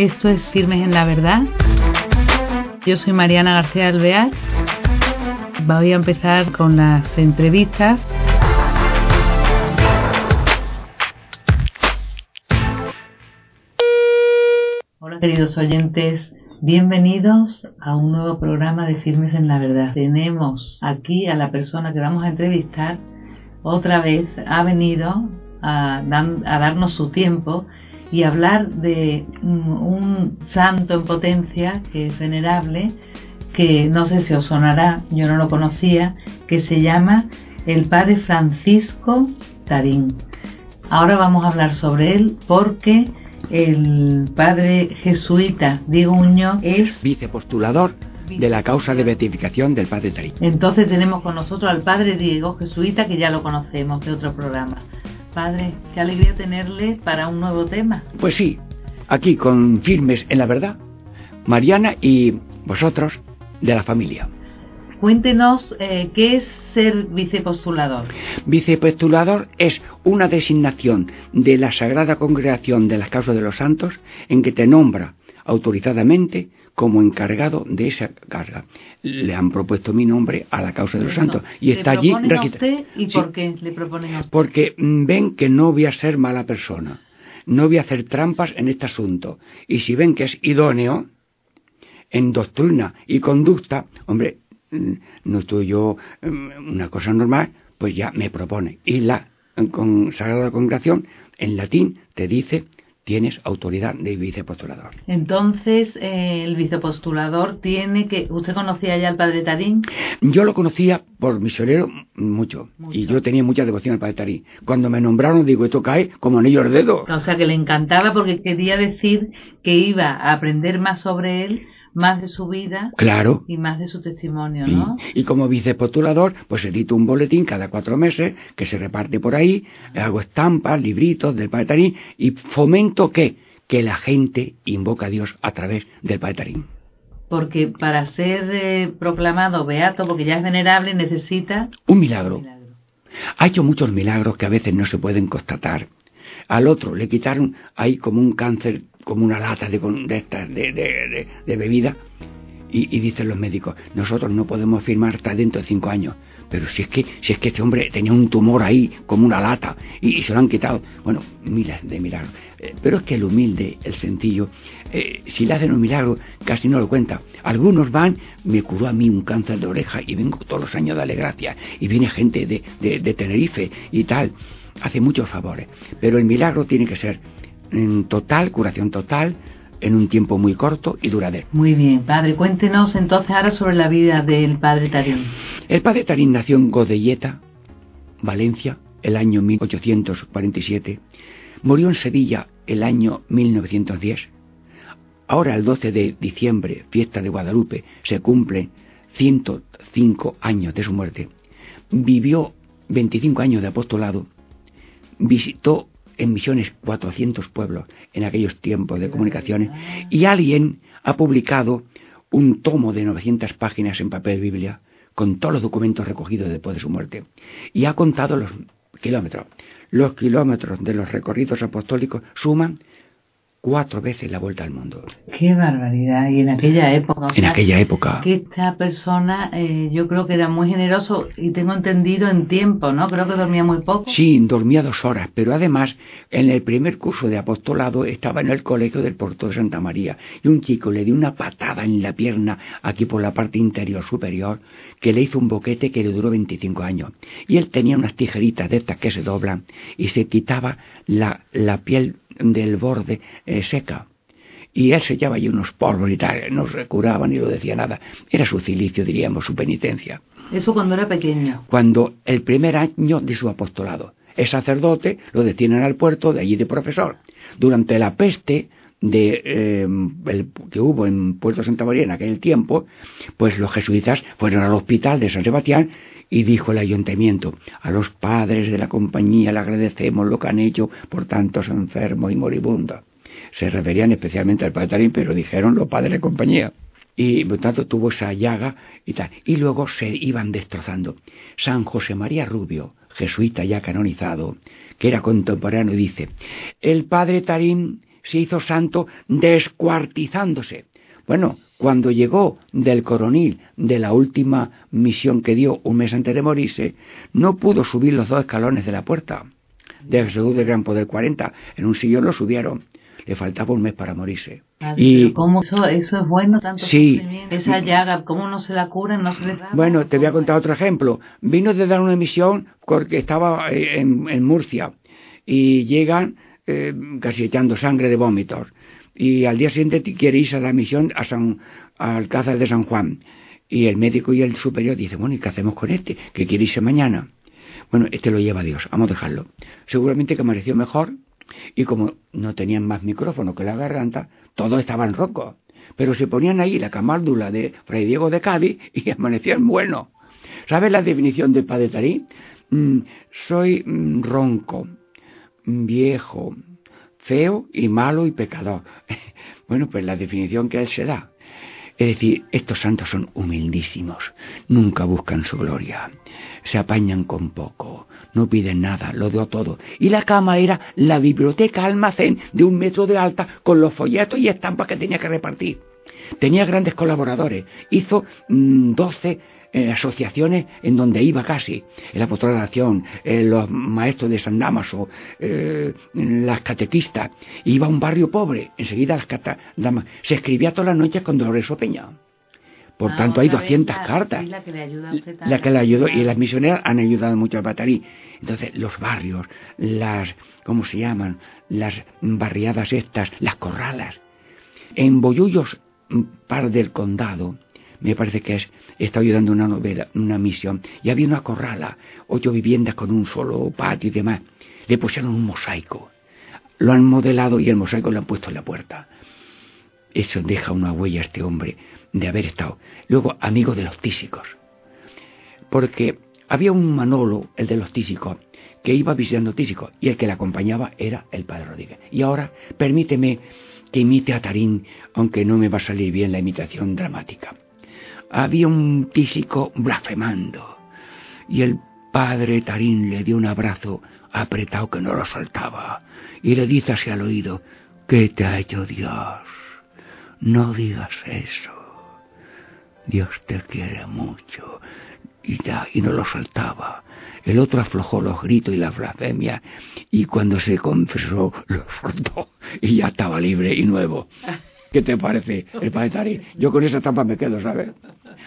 Esto es Firmes en la Verdad. Yo soy Mariana García Alvear. Voy a empezar con las entrevistas. Hola queridos oyentes, bienvenidos a un nuevo programa de Firmes en la Verdad. Tenemos aquí a la persona que vamos a entrevistar. Otra vez ha venido a, a darnos su tiempo y hablar de un santo en potencia que es venerable, que no sé si os sonará, yo no lo conocía, que se llama el Padre Francisco Tarín. Ahora vamos a hablar sobre él porque el Padre jesuita Diego Muñoz es vicepostulador de la causa de beatificación del Padre Tarín. Entonces tenemos con nosotros al Padre Diego jesuita que ya lo conocemos de otro programa. Padre, qué alegría tenerle para un nuevo tema. Pues sí, aquí con firmes en la verdad, Mariana y vosotros de la familia. Cuéntenos eh, qué es ser vicepostulador. Vicepostulador es una designación de la Sagrada Congregación de las Causas de los Santos en que te nombra autorizadamente como encargado de esa carga. Le han propuesto mi nombre a la causa de los santos y está allí usted y por qué le proponen a usted? Porque mm, ven que no voy a ser mala persona, no voy a hacer trampas en este asunto y si ven que es idóneo en doctrina y conducta, hombre, mm, no estoy yo mm, una cosa normal, pues ya me propone. Y la con Sagrada Congregación en latín te dice tienes autoridad de vicepostulador. Entonces, eh, el vicepostulador tiene que... ¿Usted conocía ya al padre Tarín? Yo lo conocía por misionero mucho, y yo tenía mucha devoción al padre Tarín. Cuando me nombraron, digo, esto cae como anillo al dedo. O sea, que le encantaba porque quería decir que iba a aprender más sobre él más de su vida claro. y más de su testimonio, ¿no? Y, como vicepostulador, pues edito un boletín cada cuatro meses que se reparte por ahí, hago estampas, libritos del Padre Tarín y fomento que, que la gente invoca a Dios a través del Padre Tarín. Porque para ser eh, proclamado beato, porque ya es venerable, necesita... Un milagro. un milagro. Ha hecho muchos milagros que a veces no se pueden constatar. Al otro le quitaron ahí como un cáncer como una lata de, de, de, bebida y, dicen los médicos, nosotros no podemos firmar hasta dentro de cinco años. Pero si es que, si es que este hombre tenía un tumor ahí, como una lata, y, se lo han quitado. Bueno, miles de milagros. Eh, pero es que el humilde, el sencillo, eh, si le hacen un milagro, casi no lo cuenta. Algunos van, me curó a mí un cáncer de oreja y vengo todos los años a darle gracias. Y viene gente de, de Tenerife y tal. Hace muchos favores. Pero el milagro tiene que ser total, curación total, en un tiempo muy corto y duradero. Muy bien, padre. Cuéntenos entonces ahora sobre la vida del padre Tarín. El padre Tarín nació en Godelleta, Valencia, el año 1847. Murió en Sevilla el año 1910. Ahora, el 12 de diciembre, fiesta de Guadalupe, se cumplen 105 años de su muerte. Vivió 25 años de apostolado. Visitó en misiones 400 pueblos en aquellos tiempos de comunicaciones y alguien ha publicado un tomo de 900 páginas en papel Biblia con todos los documentos recogidos después de su muerte y ha contado los kilómetros. Los kilómetros de los recorridos apostólicos suman cuatro veces la vuelta al mundo. Qué barbaridad. Y en aquella época. en aquella época. Que esta persona, eh, yo creo que era muy generoso y tengo entendido en tiempo, ¿no? Creo que dormía muy poco. Sí, dormía dos horas, pero además en el primer curso de apostolado estaba en el colegio del Porto de Santa María y un chico le dio una patada en la pierna aquí por la parte interior superior que le hizo un boquete que le duró 25 años. Y él tenía unas tijeritas de estas que se doblan y se quitaba la, la piel del borde eh, seca. Y él se allí unos polvos y tal, no se curaba ni lo decía nada. Era su cilicio, diríamos, su penitencia. Eso cuando era pequeño. Cuando el primer año de su apostolado. Es sacerdote, lo detienen al puerto, de allí de profesor. Durante la peste de, eh, que hubo en Puerto Santa María en aquel tiempo, pues los jesuitas fueron al hospital de San Sebastián y dijo el ayuntamiento, a los padres de la compañía le agradecemos lo que han hecho por tantos enfermos y moribundos. Se referían especialmente al padre Tarín, pero dijeron los padres de compañía. Y por tanto tuvo esa llaga y tal. Y luego se iban destrozando. San José María Rubio, jesuita ya canonizado, que era contemporáneo, dice, el padre Tarín se hizo santo descuartizándose. Bueno, cuando llegó del coronil de la última misión que dio un mes antes de morirse, no pudo subir los dos escalones de la puerta de Jesús del Gran Poder 40. En un sillón lo subieron. Le faltaba un mes para morirse. y cómo eso, eso es bueno tanto sí, esa llaga cómo no se la curan no se le da bueno te voy a contar otro ejemplo vino de dar una misión porque estaba eh, en, Murcia y llegan eh, casi echando sangre de vómitos y al día siguiente quiere irse a la misión a San, al Alcázar de San Juan. Y el médico y el superior dicen, bueno, ¿y qué hacemos con este? Que quiere irse mañana. Bueno, este lo lleva Dios, vamos a dejarlo. Seguramente que amaneció mejor y como no tenían más micrófono que la garganta, todos estaban rocos. Pero se ponían ahí la camárdula de Fray Diego de Cádiz y amanecían bueno. ¿Sabes la definición de Padre Tarí? Mm, soy mm, ronco, viejo, feo y malo y pecador. bueno, pues la definición que él se da. Es decir, estos santos son humildísimos, nunca buscan su gloria, se apañan con poco, no piden nada, lo dio todo. Y la cama era la biblioteca almacén de un metro de alta con los folletos y estampas que tenía que repartir. Tenía grandes colaboradores, hizo mm, doce eh, asociaciones en donde iba casi, el apostolado de acción, eh, los maestros de San Damaso, eh, las catequistas, iba a un barrio pobre, enseguida las damas, se escribía todas las noches con Dolores Peña. Por ah, tanto, hay 200 cartas. La que le, ayuda la que le ayudó, y las misioneras han ayudado mucho al Batarí. Entonces, los barrios, las, ¿cómo se llaman? Las barriadas estas, las corralas. En Bollullos, mm, par del condado, me parece que es, está ayudando una novela, una misión, y había una corrala, ocho viviendas con un solo patio y demás. Le pusieron un mosaico. Lo han modelado y el mosaico lo han puesto en la puerta. Eso deja una huella a este hombre de haber estado. Luego, amigo de los tísicos. Porque había un Manolo, el de los tísicos, que iba visitando tísicos, y el que le acompañaba era el padre Rodríguez. Y ahora, permíteme que imite a Tarín, aunque no me va a salir bien la imitación dramática había un tísico blasfemando y el padre Tarín le dio un abrazo apretado que no lo soltaba y le dice así al oído, ¿qué te ha hecho Dios? No digas eso. Dios te quiere mucho. Y ya, y no lo soltaba. El otro aflojó los gritos y la blasfemia y cuando se confesó lo soltó y ya estaba libre y nuevo. ¿Qué te parece el padre Yo con esa estampa me quedo, ¿sabes?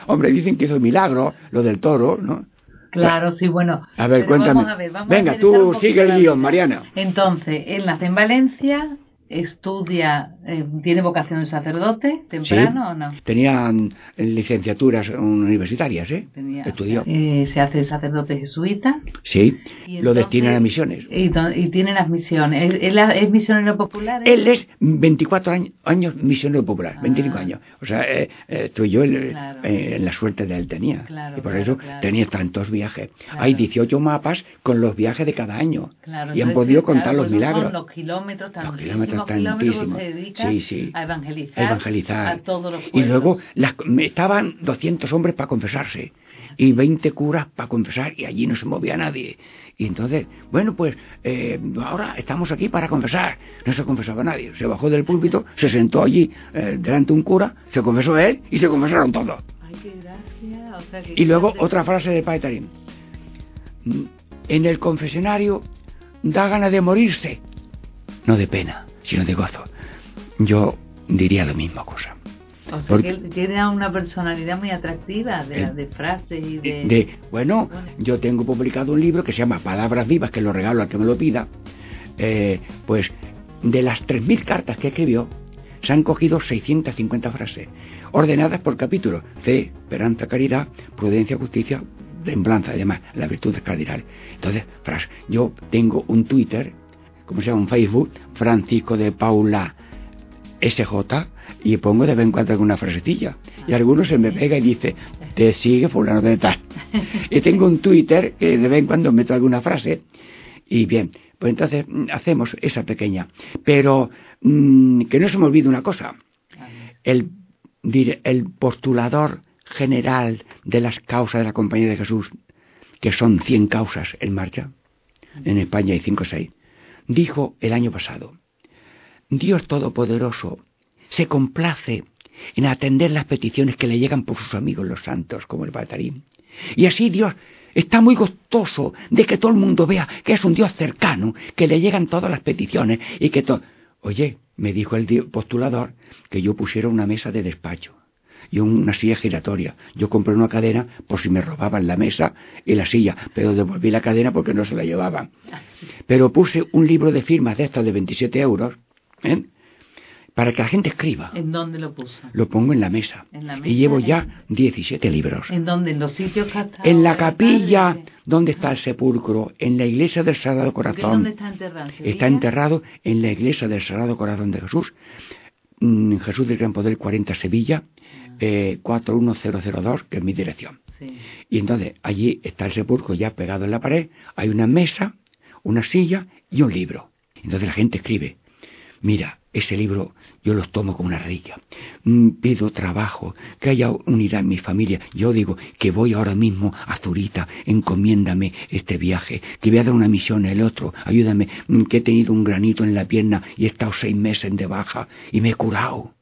Hombre, dicen que hizo milagro, lo del toro, ¿no? Claro, sí, bueno. A ver, cuéntame. Venga, tú sigue el guion, Mariana. Entonces, él nace en Valencia, estudia, eh, tiene vocación de sacerdote, temprano o no? Tenían licenciaturas universitarias, ¿eh? Estudió. Eh, se hace sacerdote jesuita. Sí, lo destinan a misiones. Y, tiene las misiones. ¿Él, es misionero popular? Él es 24 años, misionero popular, 25 ah. años. O sea, eh, estoy yo en la suerte de él tenía. y por eso tenía tantos viajes. Hay 18 mapas con los viajes de cada año. y han podido contar los milagros. los kilómetros, los kilómetros tantísimo. sí, sí. a evangelizar, a, todos los Y luego las, estaban 200 hombres para confesarse y 20 curas para confesar y allí no se movía nadie. Y entonces, bueno, pues eh, ahora estamos aquí para confesar. No se confesaba nadie. Se bajó del púlpito, se sentó allí eh, delante de un cura, se confesó él y se confesaron todos. Ay, qué gracia. y luego otra frase de Padre Tarín. En el confesionario da ganas de morirse, no de pena sino de gozo. Yo diría la misma cosa. O sea que él tiene una personalidad muy atractiva de, de frases y de... de bueno, yo tengo publicado un libro que se llama Palabras Vivas, que lo regalo al que me lo pida. Eh, pues de las 3.000 cartas que escribió, se han cogido 650 frases, ordenadas por capítulos. Fe, esperanza, caridad, prudencia, justicia, temblanza y demás, las virtudes cardinales. Entonces, frase, yo tengo un Twitter como se llama un Facebook, Francisco de Paula SJ, y pongo de vez en cuando alguna frasecilla. Y algunos se me pega y dice, te sigue fulano de tal. Y tengo un Twitter que de vez en cuando meto alguna frase. Y bien, pues entonces mm, hacemos esa pequeña. Pero mm, que no se me olvide una cosa. El, el postulador general de las causas de la Compañía de Jesús, que son 100 causas en marcha, en España hay 5 o 6, dijo el año pasado, Dios Todopoderoso se complace en atender las peticiones que le llegan por sus amigos los santos, como el Batarín. Y así Dios está muy gustoso de que todo el mundo vea que es un Dios cercano, que le llegan todas las peticiones y que todo... Oye, me dijo el postulador que yo pusiera una mesa de despacho y una silla giratoria. Yo compré una cadena por si me robaban la mesa y la silla, pero devolví la cadena porque no se la llevaban. Pero puse un libro de firmas de estos de 27 euros, ¿eh? para que la gente escriba. ¿En dónde lo puso? Lo pongo en la mesa. y llevo ya 17 libros. ¿En dónde? ¿En los sitios que En la capilla donde está el sepulcro, en la iglesia del Sagrado Corazón. ¿Dónde está enterrado? Está enterrado en la iglesia del Sagrado Corazón de Jesús. Jesús del Gran Poder 40 Sevilla. Eh, 41002, que es mi dirección. Y entonces allí está el sepulcro ya pegado en la pared, hay una mesa, una silla y un libro. Entonces la gente escribe, mira, ese libro yo lo tomo como una reliquia. Mm, pido trabajo, que haya unidad en mi familia. Yo digo que voy ahora mismo a Zurita, encomiéndame este viaje, que voy a dar una misión el otro, ayúdame, mm, que he tenido un granito en la pierna y he estado seis meses de baja y me he curado.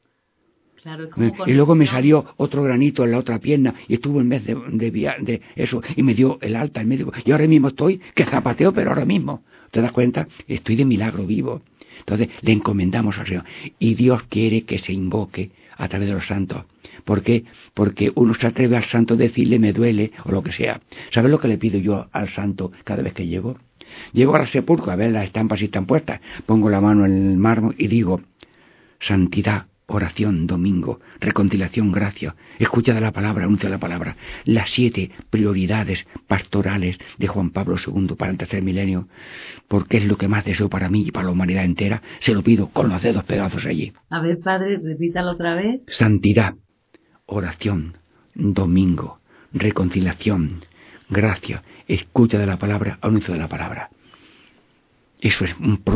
Y luego me salió otro granito en la otra pierna y estuvo en vez de, de, de, eso y me dio el alta el médico y ahora mismo estoy que zapateo pero ahora mismo ¿te das cuenta? estoy de milagro vivo entonces le encomendamos al Señor. Y Dios quiere que se invoque a través de los santos. ¿Por qué? Porque uno se atreve al santo a decirle me duele o lo que sea. ¿Sabes lo que le pido yo al santo cada vez que llego? Llego al sepulcro a ver las estampas si están puestas. Pongo la mano en el mármol y digo, santidad, oración, domingo, reconciliación, gracia, escucha de la palabra, anuncia la palabra, las siete prioridades pastorales de Juan Pablo II para el tercer milenio, porque es lo que más deseo para mí y para la humanidad entera, se lo pido con los dedos pegados allí. A ver, padre, repítalo otra vez. Santidad, oración, domingo, reconciliación, gracia, escucha de la palabra, anuncio de la palabra. Eso es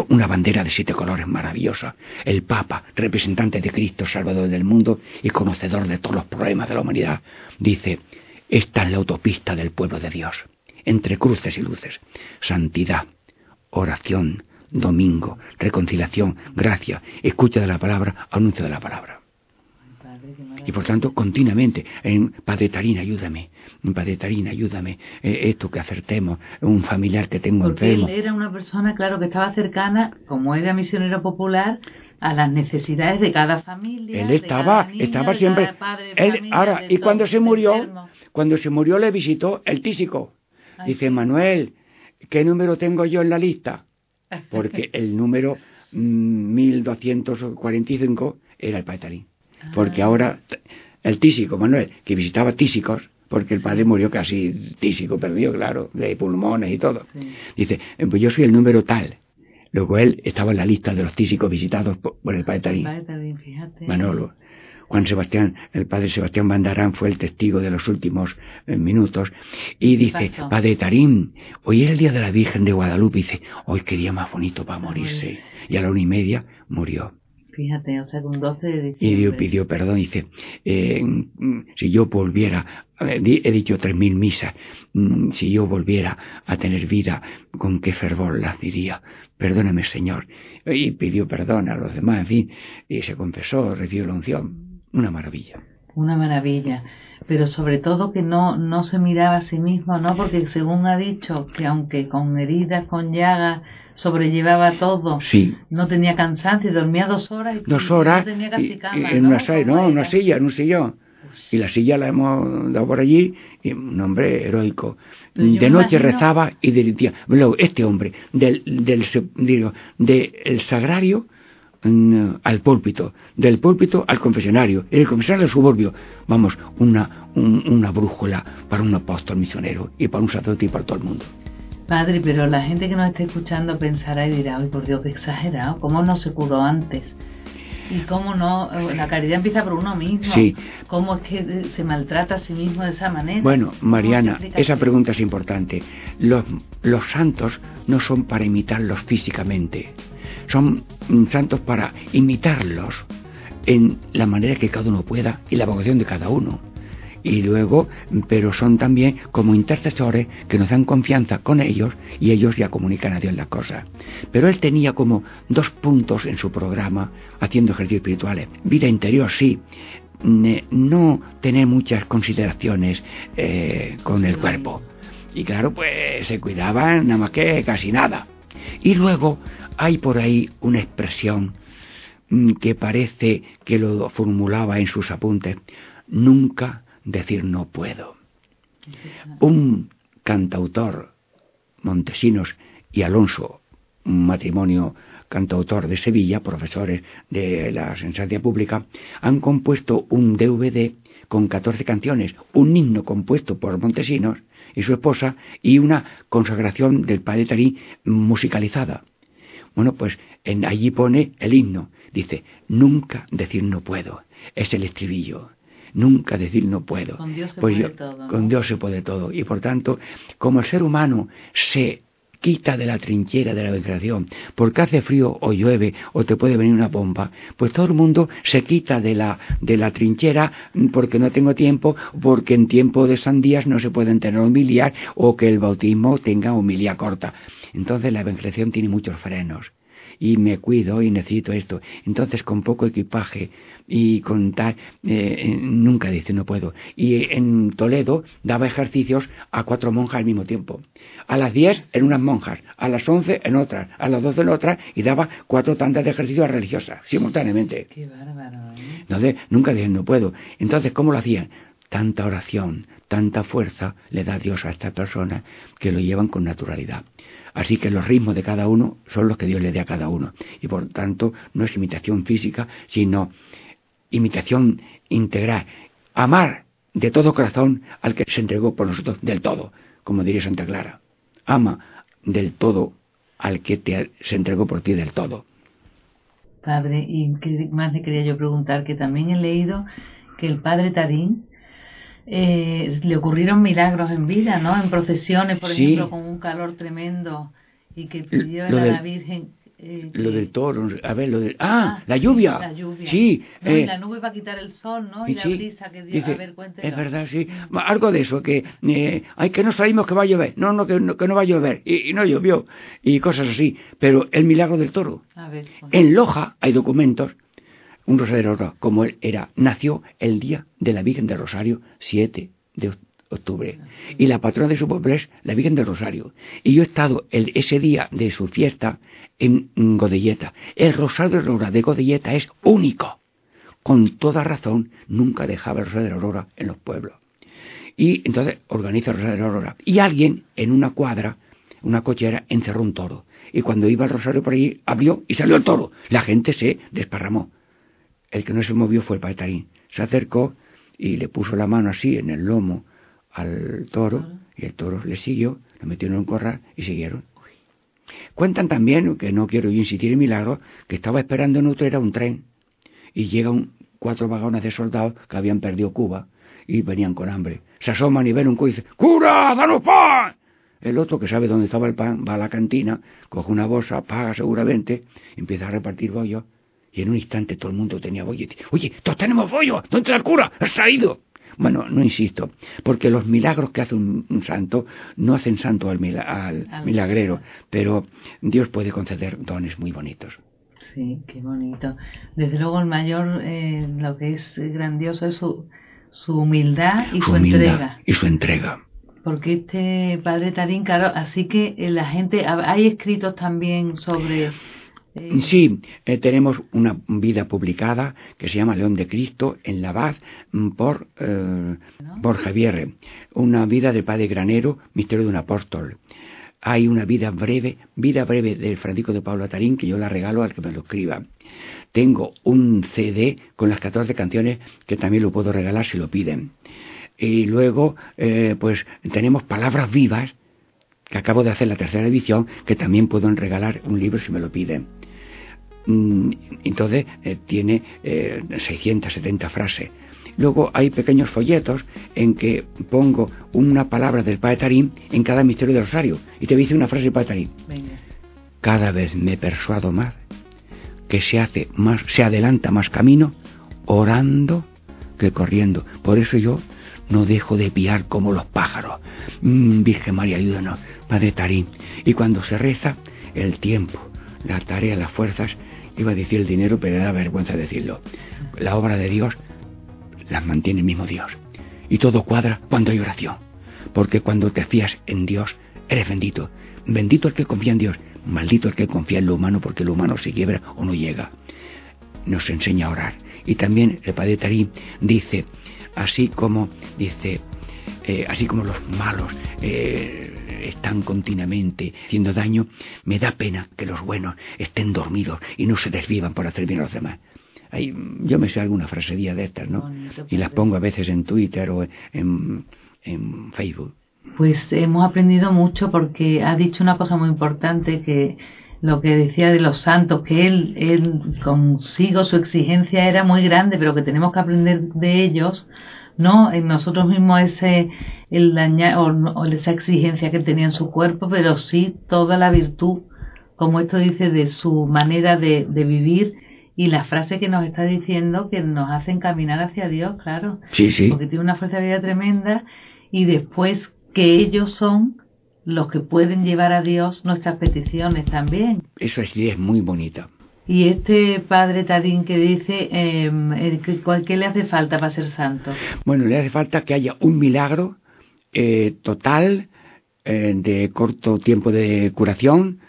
una bandera de siete colores maravillosa. El Papa, representante de Cristo, Salvador del mundo y conocedor de todos los problemas de la humanidad, dice, esta es la autopista del pueblo de Dios, entre cruces y luces. Santidad, oración, domingo, reconciliación, gracia, escucha de la palabra, anuncio de la palabra. Y por tanto, continuamente, en Padre Tarín, ayúdame, Padre Tarín, ayúdame, eh, esto que acertemos, un familiar que tengo Porque enfermo. Él era una persona, claro, que estaba cercana, como era misionero popular, a las necesidades de cada familia. Él estaba, estaba siempre. él, ahora, y cuando se murió, cuando se murió le visitó el tísico. Dice, Manuel, ¿qué número tengo yo en la lista? Porque el número 1245 mm, era el Padre Tarín porque ahora el tísico, Manuel, que visitaba tísicos, porque el padre murió casi tísico, perdió, claro, de pulmones y todo. Dice, eh, pues yo soy el número tal. Luego él estaba en la lista de los tísicos visitados por, el padre Tarín. Manolo. Juan Sebastián, el padre Sebastián Bandarán fue el testigo de los últimos eh, minutos y dice, padre Tarín, hoy es el día de la Virgen de Guadalupe, dice, hoy qué día más bonito para morirse. Y a la una y media murió. Fíjate, o sea, con 12 de diciembre. Y Dios pidió perdón, dice, eh, si yo volviera, he dicho tres mil misas, mm, si yo volviera a tener vida, con qué fervor las diría, perdóname Señor. Y pidió perdón a los demás, en fin, y se confesó, recibió la unción. Una maravilla. Una maravilla. Pero sobre todo que no, no se miraba a sí mismo, ¿no? Porque según ha dicho, que aunque con heridas, con llagas, sobrellevaba todo. Sí. No tenía cansancio y dormía dos horas. Y dos horas. No tenía casi cama, en una, no, una silla, en un sillón. Y la silla la hemos dado por allí, y un hombre heroico. de noche rezaba y decía, este hombre, del, del, digo, del sagrario al púlpito, del púlpito al confesionario, y del confesionario al suburbio. Vamos, una, una brújula para un apóstol misionero y para un sacerdote y para todo el mundo. Padre, pero la gente que nos esté escuchando pensará y dirá, ay, por Dios, qué exagerado, ¿cómo no se curó antes? Y cómo no, la caridad empieza por uno mismo. Sí. ¿Cómo es que se maltrata a sí mismo de esa manera? Bueno, Mariana, esa pregunta es importante. Los, los santos no son para imitarlos físicamente, son santos para imitarlos en la manera que cada uno pueda y la vocación de cada uno. y luego, pero son también como intercesores que nos dan confianza con ellos y ellos ya comunican a Dios las cosas. Pero él tenía como dos puntos en su programa haciendo ejercicios espirituales. Vida interior, sí, no tener muchas consideraciones eh, con el cuerpo. Y claro, pues se cuidaban nada más que casi nada. Y luego hay por ahí una expresión mm, que parece que lo formulaba en sus apuntes. Nunca decir no puedo. Un cantautor, Montesinos y Alonso, un matrimonio cantautor de Sevilla, profesores de la Sensancia Pública, han compuesto un DVD con 14 canciones, un himno compuesto por Montesinos y su esposa y una consagración del padre Tarí musicalizada. Bueno, pues en, allí pone el himno. Dice, nunca decir no puedo. Es el estribillo. Nunca decir no puedo. Con Dios se pues puede yo, todo. Con Dios se puede todo. Y por tanto, como el ser humano se quita de la trinchera de la vegetación, porque hace frío o llueve o te puede venir una bomba, pues todo el mundo se quita de la, de la trinchera porque no tengo tiempo, porque en tiempo de sandías no se pueden tener humiliar o que el bautismo tenga humilía corta. Entonces la evangelización tiene muchos frenos y me cuido y necesito esto. Entonces con poco equipaje y con tal, eh, nunca dice no puedo. Y en Toledo daba ejercicios a cuatro monjas al mismo tiempo. A las diez en unas monjas, a las once en otras, a las doce en otras y daba cuatro tandas de ejercicios religiosas simultáneamente. Qué bárbaro, ¿eh? Entonces nunca dice no puedo. Entonces, ¿cómo lo hacían? Tanta oración, tanta fuerza le da Dios a esta persona que lo llevan con naturalidad. Así que los ritmos de cada uno son los que Dios le dé a cada uno. Y por tanto, no es imitación física, sino imitación integral. Amar de todo corazón al que se entregó por nosotros del todo, como diría Santa Clara. Ama del todo al que te, se entregó por ti del todo. Padre, y más le quería yo preguntar, que también he leído que el padre Tarín eh, le ocurrieron milagros en vida, ¿no? En procesiones, por Sí. ejemplo, con un calor tremendo y que pidió a la Virgen. eh, Lo del toro, a ver, lo del... ¡Ah! Ah, la sí, lluvia. la lluvia. Sí. No, y eh, la nube para quitar el sol, ¿no? Y, la sí, brisa que dio. dice, a ver, cuéntelo. es verdad, sí. Algo de eso, que, eh, ay, que no sabemos que va a llover. No, no, que no, que no va a llover. Y, y no llovió. Y cosas así. Pero el milagro del toro. A ver, En Loja hay documentos, un rosario oro, como él era, nació el día de la Virgen del Rosario, 7 de oc- octubre. Y la patrona de su pueblo es la Virgen del Rosario. Y yo he estado el- ese día de su fiesta en Godelleta. El Rosario de Aurora de Godelleta es único. Con toda razón, nunca dejaba el Rosario de Aurora en los pueblos. Y entonces organiza el Rosario de Aurora. Y alguien en una cuadra, una cochera, encerró un toro. Y cuando iba el Rosario por allí, abrió y salió el toro. La gente se desparramó. El que no se movió fue el padre Tarín. Se acercó y le puso la mano así en el lomo al toro y el toro le siguió, lo metió en un corral y siguieron. Cuentan también, que no quiero yo insistir en milagros, que estaba esperando en Utrera un tren y llegan cuatro vagones de soldados que habían perdido Cuba y venían con hambre. Se asoman y ven un dicen, ¡Cura, danos pan! El otro, que sabe dónde estaba el pan, va a la cantina, coge una bolsa, paga seguramente, empieza a repartir bollos y en un instante todo el mundo tenía bollo. Oye, todos tenemos bollo, ¿dónde está el cura? ¿Has traído? Bueno, no insisto, porque los milagros que hace un, un santo no hacen santo al, mila- al Al- milagrero, pero Dios puede conceder dones muy bonitos. Sí, qué bonito. Desde luego el mayor, eh, lo que es grandioso es su, su humildad y su, humildad entrega. y su entrega. Porque este padre Tarín, claro, así que eh, la gente, ha- hay escritos también sobre... Sí, eh, tenemos una vida publicada que se llama León de Cristo en la Baz mm, por, eh, por Javier, una vida del Padre Granero, Misterio de un Apóstol. Hay una vida breve, vida breve del Francisco de Pablo Tarín, que yo la regalo al que me lo escriba. Tengo un CD con las 14 canciones que también lo puedo regalar si lo piden. Y luego, eh, pues tenemos palabras vivas, que acabo de hacer la tercera edición, que también puedo regalar un libro si me lo piden. Mm, Entonces eh, tiene eh, 670 frases. Luego hay pequeños folletos en que pongo una palabra del Padre Tarín en cada misterio del rosario. Y te dice una frase del Padre Tarín. venga, Cada vez me persuado más que se hace más, se adelanta más camino orando que corriendo. Por eso yo no dejo de piar como los pájaros. Mm, Virgen María, ayúdanos, Padre Tarín. Y cuando se reza, el tiempo, la tarea, las fuerzas, iba a decir el dinero, pero da vergüenza decirlo. La obra de Dios las mantiene el mismo Dios. Y todo cuadra cuando hay oración. Porque cuando te fías en Dios, eres bendito. Bendito el que confía en Dios. Maldito el que confía en lo humano porque lo humano se quiebra o no llega. Nos enseña a orar. Y también el Padre Tarín dice, así como dice, eh, así como los malos eh, están continuamente haciendo daño, me da pena que los buenos estén dormidos y no se desvivan por hacer bien a los demás. yo me sé alguna frasería de estas, ¿no? Y las pongo a veces en Twitter o en, en Facebook. Pues hemos aprendido mucho porque ha dicho una cosa muy importante que lo que decía de los santos, que él, él consigo su exigencia era muy grande, pero que tenemos que aprender de ellos, no en nosotros mismos ese el o, esa exigencia que tenía en su cuerpo, pero sí toda la virtud, como esto dice, de su manera de, de vivir y la frase que nos está diciendo que nos hacen caminar hacia Dios, claro, sí, sí. porque tiene una fuerza de vida tremenda y después que ellos son los que pueden llevar a Dios nuestras peticiones también. Eso sí es muy bonita. Y este padre Tarín que dice, eh, ¿qué le hace falta para ser santo? Bueno, le hace falta que haya un milagro eh, total eh, de corto tiempo de curación,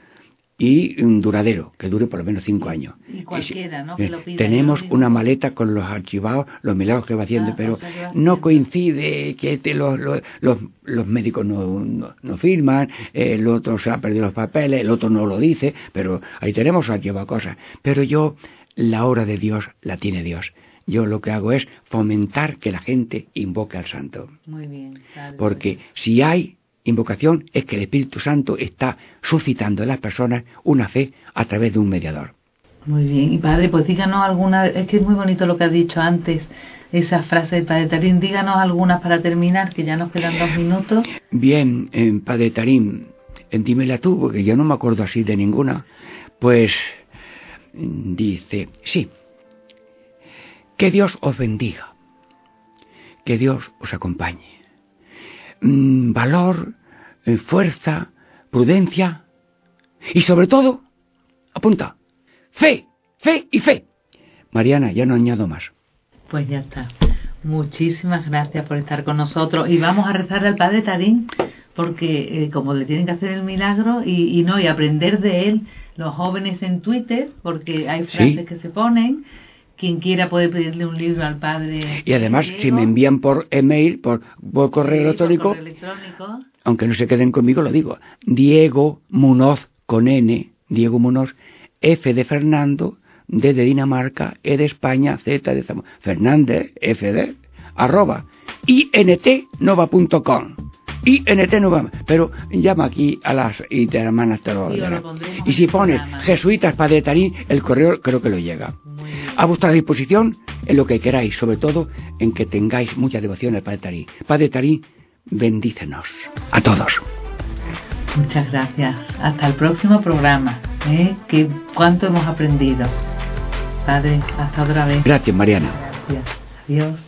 y un duradero, que dure por lo menos cinco años. Y cualquiera, ¿no? Que lo pida tenemos una maleta con los archivados, los milagros que va haciendo, ah, pero no coincide que los, los, los, médicos no, no, firman, el otro se ha perdido los papeles, el otro no lo dice, pero ahí tenemos archivadas cosas. Pero yo, la obra de Dios la tiene Dios. Yo lo que hago es fomentar que la gente invoque al santo. Muy bien. Porque si hay invocación es que el Espíritu Santo está suscitando en las personas una fe a través de un mediador. Muy bien, y Padre, pues díganos alguna, es que es muy bonito lo que ha dicho antes, esa frase de Padre Tarín, díganos algunas para terminar, que ya nos quedan dos minutos. Bien, eh, Padre Tarín, dímela tú, porque yo no me acuerdo así de ninguna. Pues dice, sí, que Dios os bendiga, que Dios os acompañe Mm, valor, eh, fuerza, prudencia y sobre todo, apunta, fe, fe y fe. Mariana, ya no añado más. Pues ya está. Muchísimas gracias por estar con nosotros y vamos a rezar al Padre Tarín porque eh, como le tienen que hacer el milagro y, no y aprender de él los jóvenes en Twitter porque hay frases que se ponen quien quiera puede pedirle un libro al padre. Y además, si me envían por email, por, por, correo, electrónico, aunque no se queden conmigo, lo digo. Diego Munoz con N, Diego Munoz, F de Fernando, D de Dinamarca, E de España, Z de Fernández, F de, arroba, intnova.com. INT no va, pero llama aquí a las hermanas te lo Y si pones jesuitas Padre Tarín, el correo creo que lo llega. A vuestra disposición en lo que queráis, sobre todo en que tengáis mucha devoción al Padre Tarín. Padre Tarín, bendícenos a todos. Muchas gracias. Hasta el próximo programa. ¿eh? Que cuánto hemos aprendido. Padre, hasta otra vez. Gracias, Mariana. Gracias. Adiós.